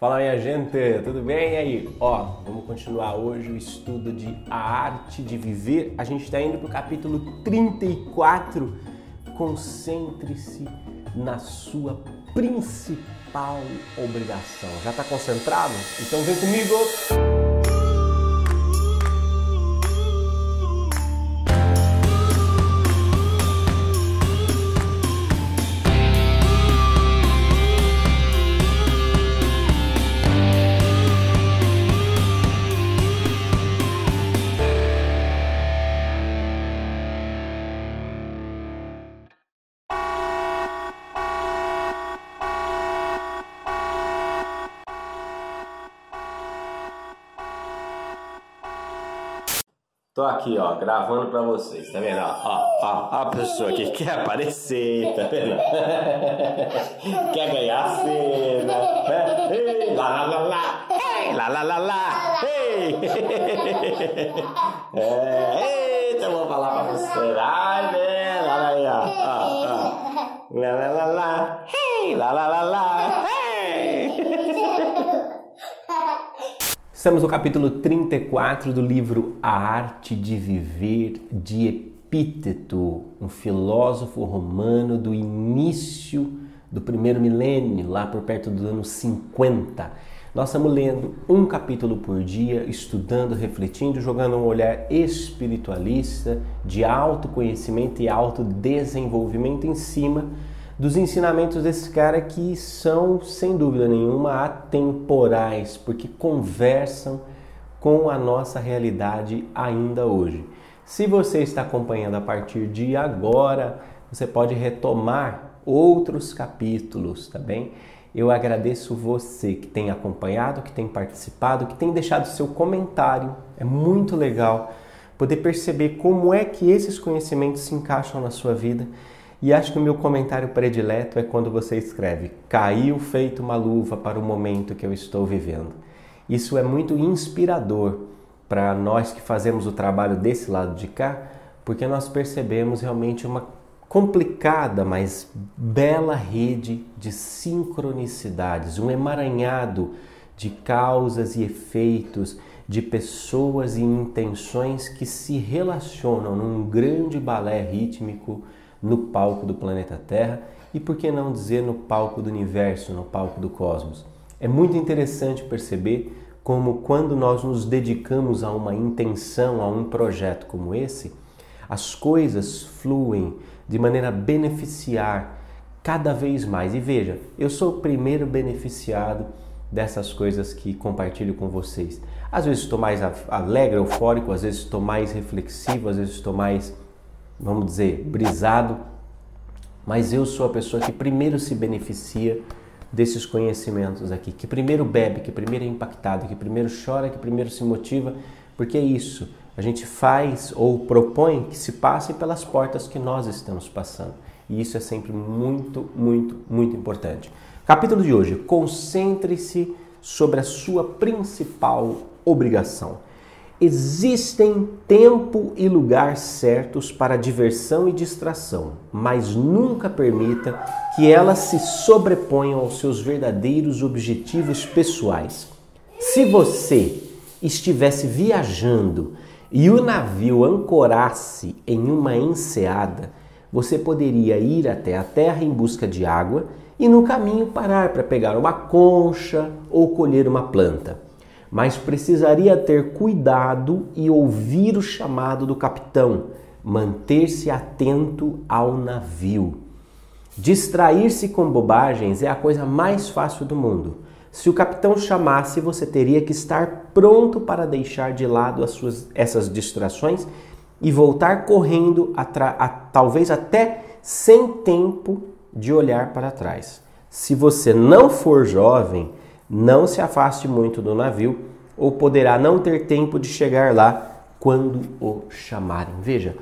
Fala minha gente, tudo bem? E aí? Ó, vamos continuar hoje o estudo de A Arte de Viver. A gente está indo para o capítulo 34. Concentre-se na sua principal obrigação. Já está concentrado? Então vem comigo! Aqui, ó, gravando pra vocês, tá vendo? Ó, ó, ó, a pessoa que quer aparecer, tá vendo? quer ganhar a cena, né? Ei, lá, lá, lá, lá, ei, lá, lá, lá, lá, ei! É, eita, eu vou falar pra você, ai, né? Lá, lá, ó, ó, ó, lá, lá, lá, lá, ei, lá, lá, lá, lá, ei! Estamos no capítulo 34 do livro A Arte de Viver de Epíteto, um filósofo romano do início do primeiro milênio, lá por perto do ano 50. Nós estamos lendo um capítulo por dia, estudando, refletindo, jogando um olhar espiritualista, de autoconhecimento e autodesenvolvimento em cima dos ensinamentos desse cara que são, sem dúvida nenhuma, atemporais, porque conversam com a nossa realidade ainda hoje. Se você está acompanhando a partir de agora, você pode retomar outros capítulos, tá bem? Eu agradeço você que tem acompanhado, que tem participado, que tem deixado seu comentário. É muito legal poder perceber como é que esses conhecimentos se encaixam na sua vida e acho que o meu comentário predileto é quando você escreve: Caiu feito uma luva para o momento que eu estou vivendo. Isso é muito inspirador para nós que fazemos o trabalho desse lado de cá, porque nós percebemos realmente uma complicada, mas bela rede de sincronicidades, um emaranhado de causas e efeitos, de pessoas e intenções que se relacionam num grande balé rítmico no palco do planeta Terra e por que não dizer no palco do universo, no palco do cosmos. É muito interessante perceber como quando nós nos dedicamos a uma intenção, a um projeto como esse, as coisas fluem de maneira a beneficiar cada vez mais. E veja, eu sou o primeiro beneficiado dessas coisas que compartilho com vocês. Às vezes estou mais alegre, eufórico, às vezes estou mais reflexivo, às vezes estou mais vamos dizer, brisado, mas eu sou a pessoa que primeiro se beneficia desses conhecimentos aqui, que primeiro bebe, que primeiro é impactado, que primeiro chora, que primeiro se motiva, porque é isso. A gente faz ou propõe que se passe pelas portas que nós estamos passando. E isso é sempre muito, muito, muito importante. Capítulo de hoje: concentre-se sobre a sua principal obrigação. Existem tempo e lugar certos para diversão e distração, mas nunca permita que elas se sobreponham aos seus verdadeiros objetivos pessoais. Se você estivesse viajando e o navio ancorasse em uma enseada, você poderia ir até a terra em busca de água e no caminho parar para pegar uma concha ou colher uma planta mas precisaria ter cuidado e ouvir o chamado do capitão, manter-se atento ao navio. Distrair-se com bobagens é a coisa mais fácil do mundo. Se o capitão chamasse, você teria que estar pronto para deixar de lado as suas, essas distrações e voltar correndo, a, a, talvez até sem tempo de olhar para trás. Se você não for jovem, não se afaste muito do navio, ou poderá não ter tempo de chegar lá quando o chamarem. Veja,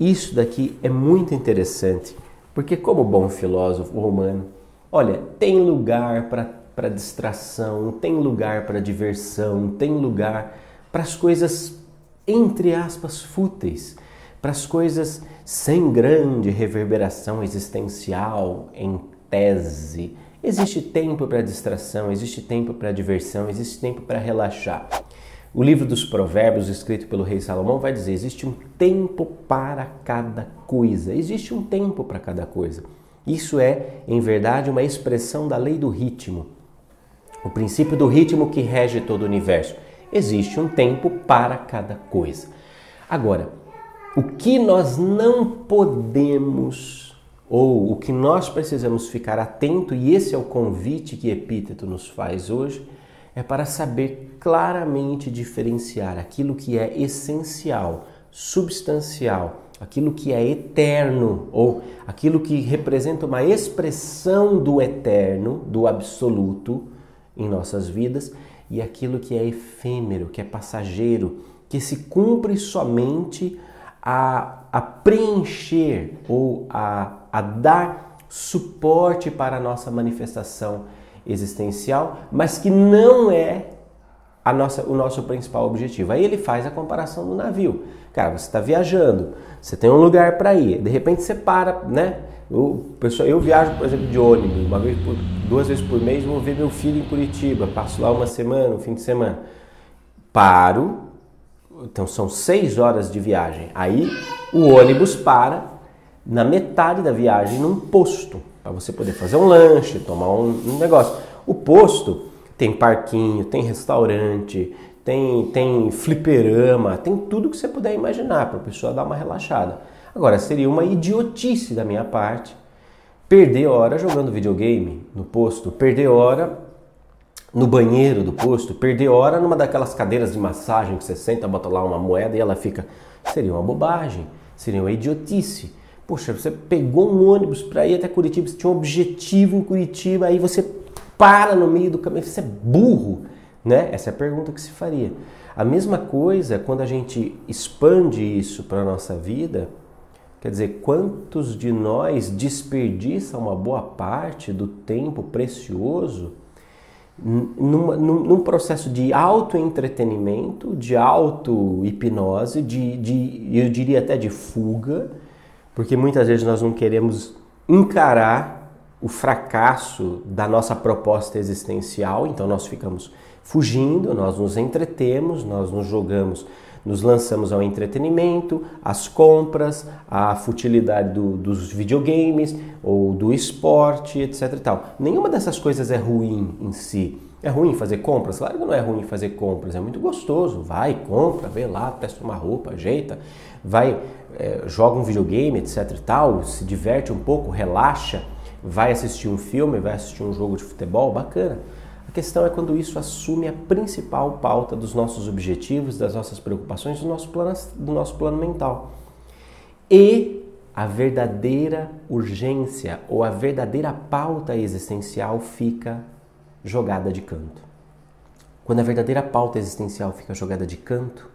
isso daqui é muito interessante, porque, como bom filósofo romano, olha, tem lugar para distração, tem lugar para diversão, tem lugar para as coisas, entre aspas, fúteis, para as coisas sem grande reverberação existencial, em tese Existe tempo para distração, existe tempo para diversão, existe tempo para relaxar. O livro dos Provérbios, escrito pelo rei Salomão, vai dizer: existe um tempo para cada coisa. Existe um tempo para cada coisa. Isso é, em verdade, uma expressão da lei do ritmo. O princípio do ritmo que rege todo o universo. Existe um tempo para cada coisa. Agora, o que nós não podemos ou o que nós precisamos ficar atento, e esse é o convite que Epíteto nos faz hoje, é para saber claramente diferenciar aquilo que é essencial, substancial, aquilo que é eterno ou aquilo que representa uma expressão do eterno, do absoluto em nossas vidas e aquilo que é efêmero, que é passageiro, que se cumpre somente a, a preencher ou a, a dar suporte para a nossa manifestação existencial, mas que não é a nossa, o nosso principal objetivo. Aí ele faz a comparação do navio. Cara, você está viajando, você tem um lugar para ir, de repente você para, né? Eu, pessoal, eu viajo, por exemplo, de ônibus, uma vez por, duas vezes por mês, vou ver meu filho em Curitiba, passo lá uma semana, um fim de semana. Paro, então são seis horas de viagem. Aí o ônibus para na metade da viagem num posto para você poder fazer um lanche, tomar um, um, negócio. O posto tem parquinho, tem restaurante, tem, tem fliperama, tem tudo que você puder imaginar para a pessoa dar uma relaxada. Agora, seria uma idiotice da minha parte perder hora jogando videogame no posto, perder hora no banheiro do posto, perder hora numa daquelas cadeiras de massagem que você senta, bota lá uma moeda e ela fica. Seria uma bobagem, seria uma idiotice. Poxa, você pegou um ônibus para ir até Curitiba, você tinha um objetivo em Curitiba, aí você para no meio do caminho, você é burro, né? Essa é a pergunta que se faria. A mesma coisa quando a gente expande isso para a nossa vida, quer dizer, quantos de nós desperdiçam uma boa parte do tempo precioso num, num processo de auto-entretenimento, de auto-hipnose, de, de, eu diria até de fuga, porque muitas vezes nós não queremos encarar o fracasso da nossa proposta existencial, então nós ficamos fugindo, nós nos entretemos, nós nos jogamos, nos lançamos ao entretenimento, às compras, à futilidade do, dos videogames ou do esporte, etc. E tal. Nenhuma dessas coisas é ruim em si. É ruim fazer compras? Claro que não é ruim fazer compras, é muito gostoso. Vai, compra, vê lá, testa uma roupa, ajeita, vai, é, joga um videogame, etc e tal, se diverte um pouco, relaxa, vai assistir um filme, vai assistir um jogo de futebol, bacana. A questão é quando isso assume a principal pauta dos nossos objetivos, das nossas preocupações, do nosso plano, do nosso plano mental. E a verdadeira urgência ou a verdadeira pauta existencial fica jogada de canto. Quando a verdadeira pauta existencial fica jogada de canto,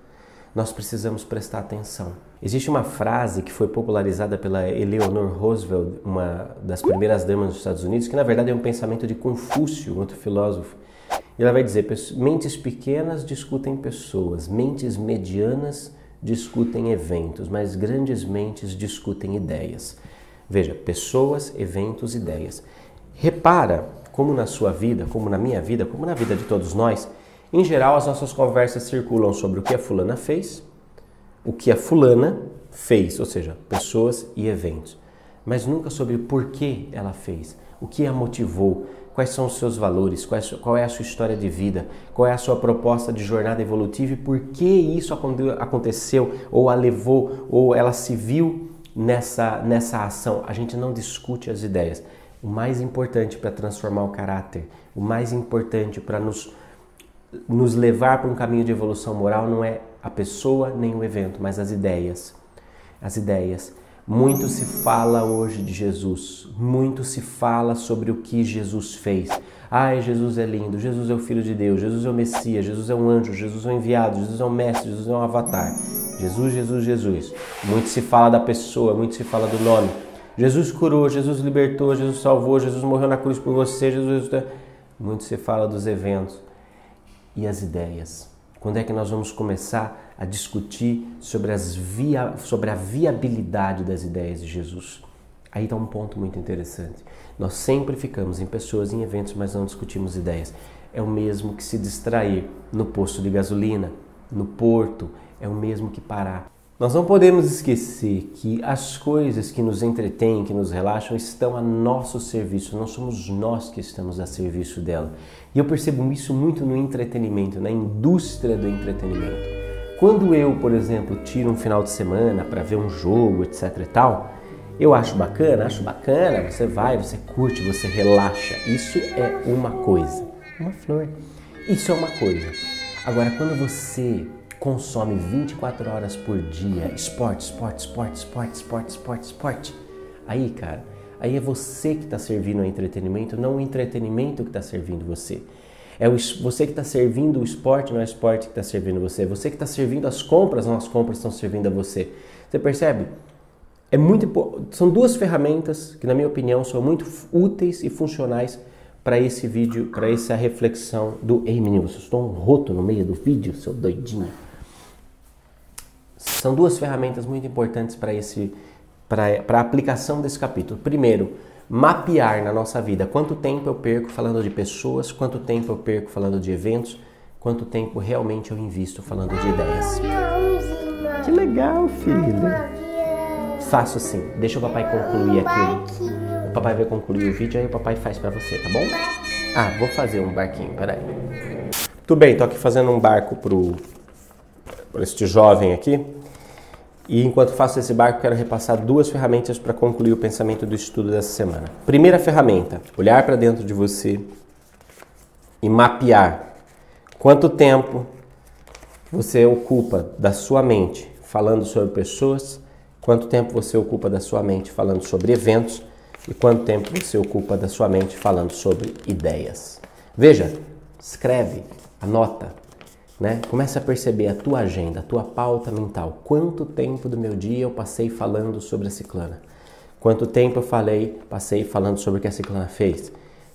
nós precisamos prestar atenção. Existe uma frase que foi popularizada pela Eleanor Roosevelt, uma das primeiras damas dos Estados Unidos, que na verdade é um pensamento de Confúcio, outro filósofo. E ela vai dizer: mentes pequenas discutem pessoas, mentes medianas discutem eventos, mas grandes mentes discutem ideias. Veja, pessoas, eventos, ideias. Repara como na sua vida, como na minha vida, como na vida de todos nós, em geral as nossas conversas circulam sobre o que a fulana fez, o que a fulana fez, ou seja, pessoas e eventos, mas nunca sobre o porquê ela fez, o que a motivou, quais são os seus valores, qual é a sua história de vida, qual é a sua proposta de jornada evolutiva e por que isso aconteceu, ou a levou, ou ela se viu nessa, nessa ação. A gente não discute as ideias, o mais importante para transformar o caráter, o mais importante para nos, nos levar para um caminho de evolução moral não é a pessoa nem o evento, mas as ideias. As ideias. Muito se fala hoje de Jesus, muito se fala sobre o que Jesus fez. Ai, Jesus é lindo, Jesus é o Filho de Deus, Jesus é o Messias, Jesus é um anjo, Jesus é um enviado, Jesus é um mestre, Jesus é um avatar. Jesus, Jesus, Jesus. Muito se fala da pessoa, muito se fala do nome, Jesus curou, Jesus libertou, Jesus salvou, Jesus morreu na cruz por você, Jesus. Muito se fala dos eventos e as ideias. Quando é que nós vamos começar a discutir sobre, as via, sobre a viabilidade das ideias de Jesus? Aí está um ponto muito interessante. Nós sempre ficamos em pessoas, em eventos, mas não discutimos ideias. É o mesmo que se distrair no posto de gasolina, no porto, é o mesmo que parar. Nós não podemos esquecer que as coisas que nos entretêm, que nos relaxam, estão a nosso serviço, não somos nós que estamos a serviço dela. E eu percebo isso muito no entretenimento, na indústria do entretenimento. Quando eu, por exemplo, tiro um final de semana para ver um jogo, etc e tal, eu acho bacana, acho bacana, você vai, você curte, você relaxa. Isso é uma coisa. Uma flor. Isso é uma coisa. Agora, quando você consome 24 horas por dia esporte, esporte, esporte, esporte, esporte, esporte, esporte, aí, cara, aí é você que está servindo o entretenimento, não o entretenimento que está servindo você. É você que está servindo o esporte, não é o esporte que está servindo você. É você que está servindo as compras, não as compras estão servindo a você. Você percebe? É muito são duas ferramentas que, na minha opinião, são muito úteis e funcionais para esse vídeo, para essa reflexão do Ei menino, você estou um roto no meio do vídeo, seu doidinho. São duas ferramentas muito importantes para esse para a aplicação desse capítulo. Primeiro, mapear na nossa vida quanto tempo eu perco falando de pessoas, quanto tempo eu perco falando de eventos, quanto tempo realmente eu invisto falando de ideias. Que legal, filho faço assim. Deixa o papai concluir aqui. O papai vai concluir o vídeo, aí o papai faz para você, tá bom? Ah, vou fazer um barquinho, peraí. Tudo bem, tô aqui fazendo um barco pro, pro este jovem aqui. E enquanto faço esse barco, quero repassar duas ferramentas para concluir o pensamento do estudo dessa semana. Primeira ferramenta: olhar para dentro de você e mapear quanto tempo você ocupa da sua mente falando sobre pessoas, quanto tempo você ocupa da sua mente falando sobre eventos e quanto tempo você ocupa da sua mente falando sobre ideias. Veja, escreve, anota, né? Começa a perceber a tua agenda, a tua pauta mental. Quanto tempo do meu dia eu passei falando sobre a ciclana? Quanto tempo eu falei, passei falando sobre o que a ciclana fez?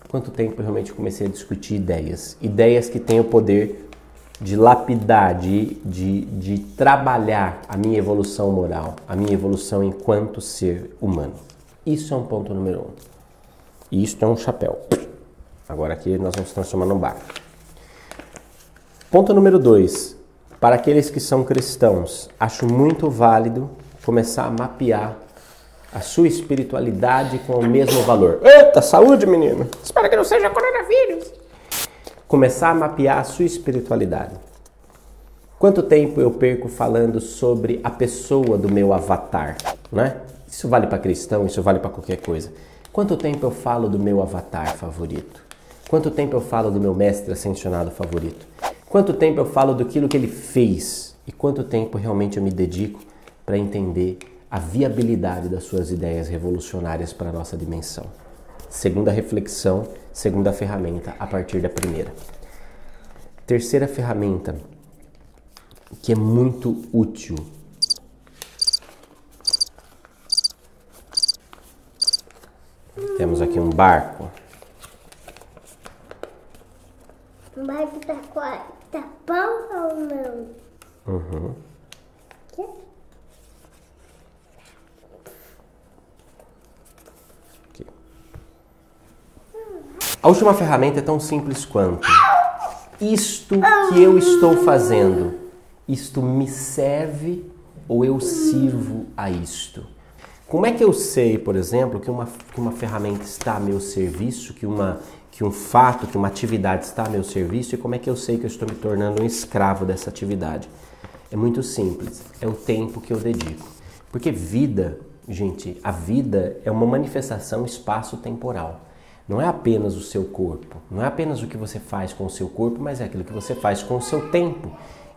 Quanto tempo eu realmente comecei a discutir ideias? Ideias que têm o poder de lapidar, de, de, de trabalhar a minha evolução moral, a minha evolução enquanto ser humano. Isso é um ponto número um. E isso é um chapéu. Agora aqui nós vamos transformar num barco. Ponto número dois. Para aqueles que são cristãos, acho muito válido começar a mapear a sua espiritualidade com o mesmo valor. Eita, saúde, menino! Espero que não seja coronavírus começar a mapear a sua espiritualidade. Quanto tempo eu perco falando sobre a pessoa do meu avatar, né? Isso vale para cristão, isso vale para qualquer coisa. Quanto tempo eu falo do meu avatar favorito? Quanto tempo eu falo do meu mestre ascensionado favorito? Quanto tempo eu falo daquilo que ele fez? E quanto tempo realmente eu me dedico para entender a viabilidade das suas ideias revolucionárias para a nossa dimensão? Segunda reflexão segunda ferramenta a partir da primeira. Terceira ferramenta que é muito útil. Temos aqui um barco. O barco tá, tá bom ou não? Uhum. A última ferramenta é tão simples quanto isto que eu estou fazendo, isto me serve ou eu sirvo a isto? Como é que eu sei, por exemplo, que uma, que uma ferramenta está a meu serviço, que, uma, que um fato, que uma atividade está a meu serviço e como é que eu sei que eu estou me tornando um escravo dessa atividade? É muito simples, é o tempo que eu dedico. Porque vida, gente, a vida é uma manifestação espaço-temporal. Não é apenas o seu corpo, não é apenas o que você faz com o seu corpo, mas é aquilo que você faz com o seu tempo.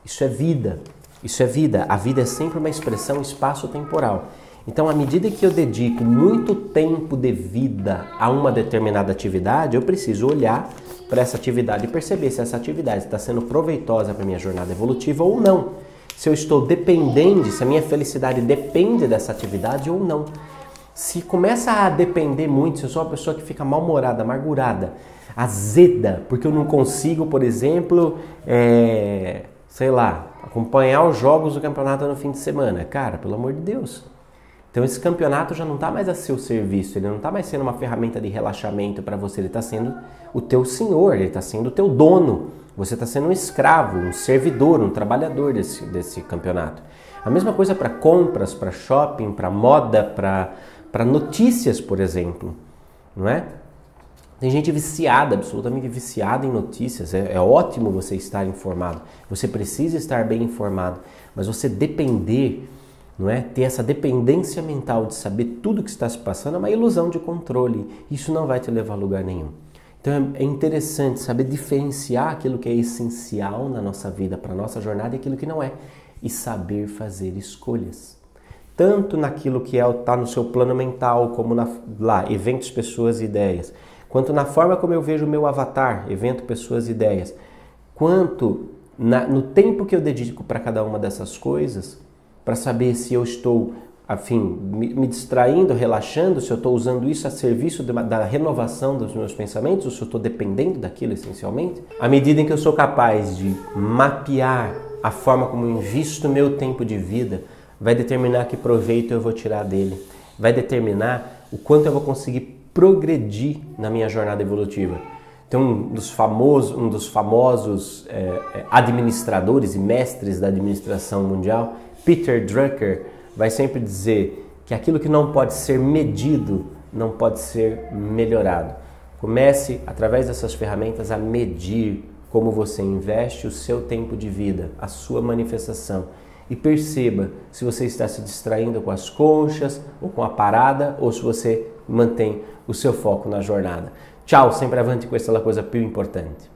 Isso é vida. Isso é vida. A vida é sempre uma expressão espaço-temporal. Então, à medida que eu dedico muito tempo de vida a uma determinada atividade, eu preciso olhar para essa atividade e perceber se essa atividade está sendo proveitosa para minha jornada evolutiva ou não. Se eu estou dependente, se a minha felicidade depende dessa atividade ou não. Se começa a depender muito, se eu sou uma pessoa que fica mal-humorada, amargurada, azeda, porque eu não consigo, por exemplo, é, sei lá, acompanhar os jogos do campeonato no fim de semana. Cara, pelo amor de Deus. Então esse campeonato já não está mais a seu serviço, ele não está mais sendo uma ferramenta de relaxamento para você, ele está sendo o teu senhor, ele está sendo o teu dono. Você está sendo um escravo, um servidor, um trabalhador desse, desse campeonato. A mesma coisa para compras, para shopping, para moda, para notícias, por exemplo, não é? Tem gente viciada, absolutamente viciada em notícias. É, é, ótimo você estar informado. Você precisa estar bem informado. Mas você depender, não é? Ter essa dependência mental de saber tudo o que está se passando é uma ilusão de controle. Isso não vai te levar a lugar nenhum. Então é, é interessante saber diferenciar aquilo que é essencial na nossa vida, para a nossa jornada, e aquilo que não é. E saber fazer escolhas tanto naquilo que está é, tá no seu plano mental, como na, lá, eventos, pessoas e ideias quanto na forma como eu vejo o meu avatar, evento, pessoas, ideias, quanto na, no tempo que eu dedico para cada uma dessas coisas, para saber se eu estou, afim, me, distraindo, relaxando, se eu estou usando isso a serviço da renovação dos meus pensamentos, ou se eu estou dependendo daquilo essencialmente. À medida em que eu sou capaz de mapear a forma como eu invisto meu tempo de vida, vai determinar que proveito eu vou tirar dele, vai determinar o quanto eu vou conseguir progredir na minha jornada evolutiva. Tem um dos famosos, um dos famosos é, administradores e mestres da administração mundial, Peter Drucker, vai sempre dizer que aquilo que não pode ser medido não pode ser melhorado. Comece, através dessas ferramentas, a medir como você investe o seu tempo de vida, a sua manifestação. E perceba se você está se distraindo com as conchas ou com a parada ou se você mantém o seu foco na jornada. Tchau, sempre avante com essa coisa più importante.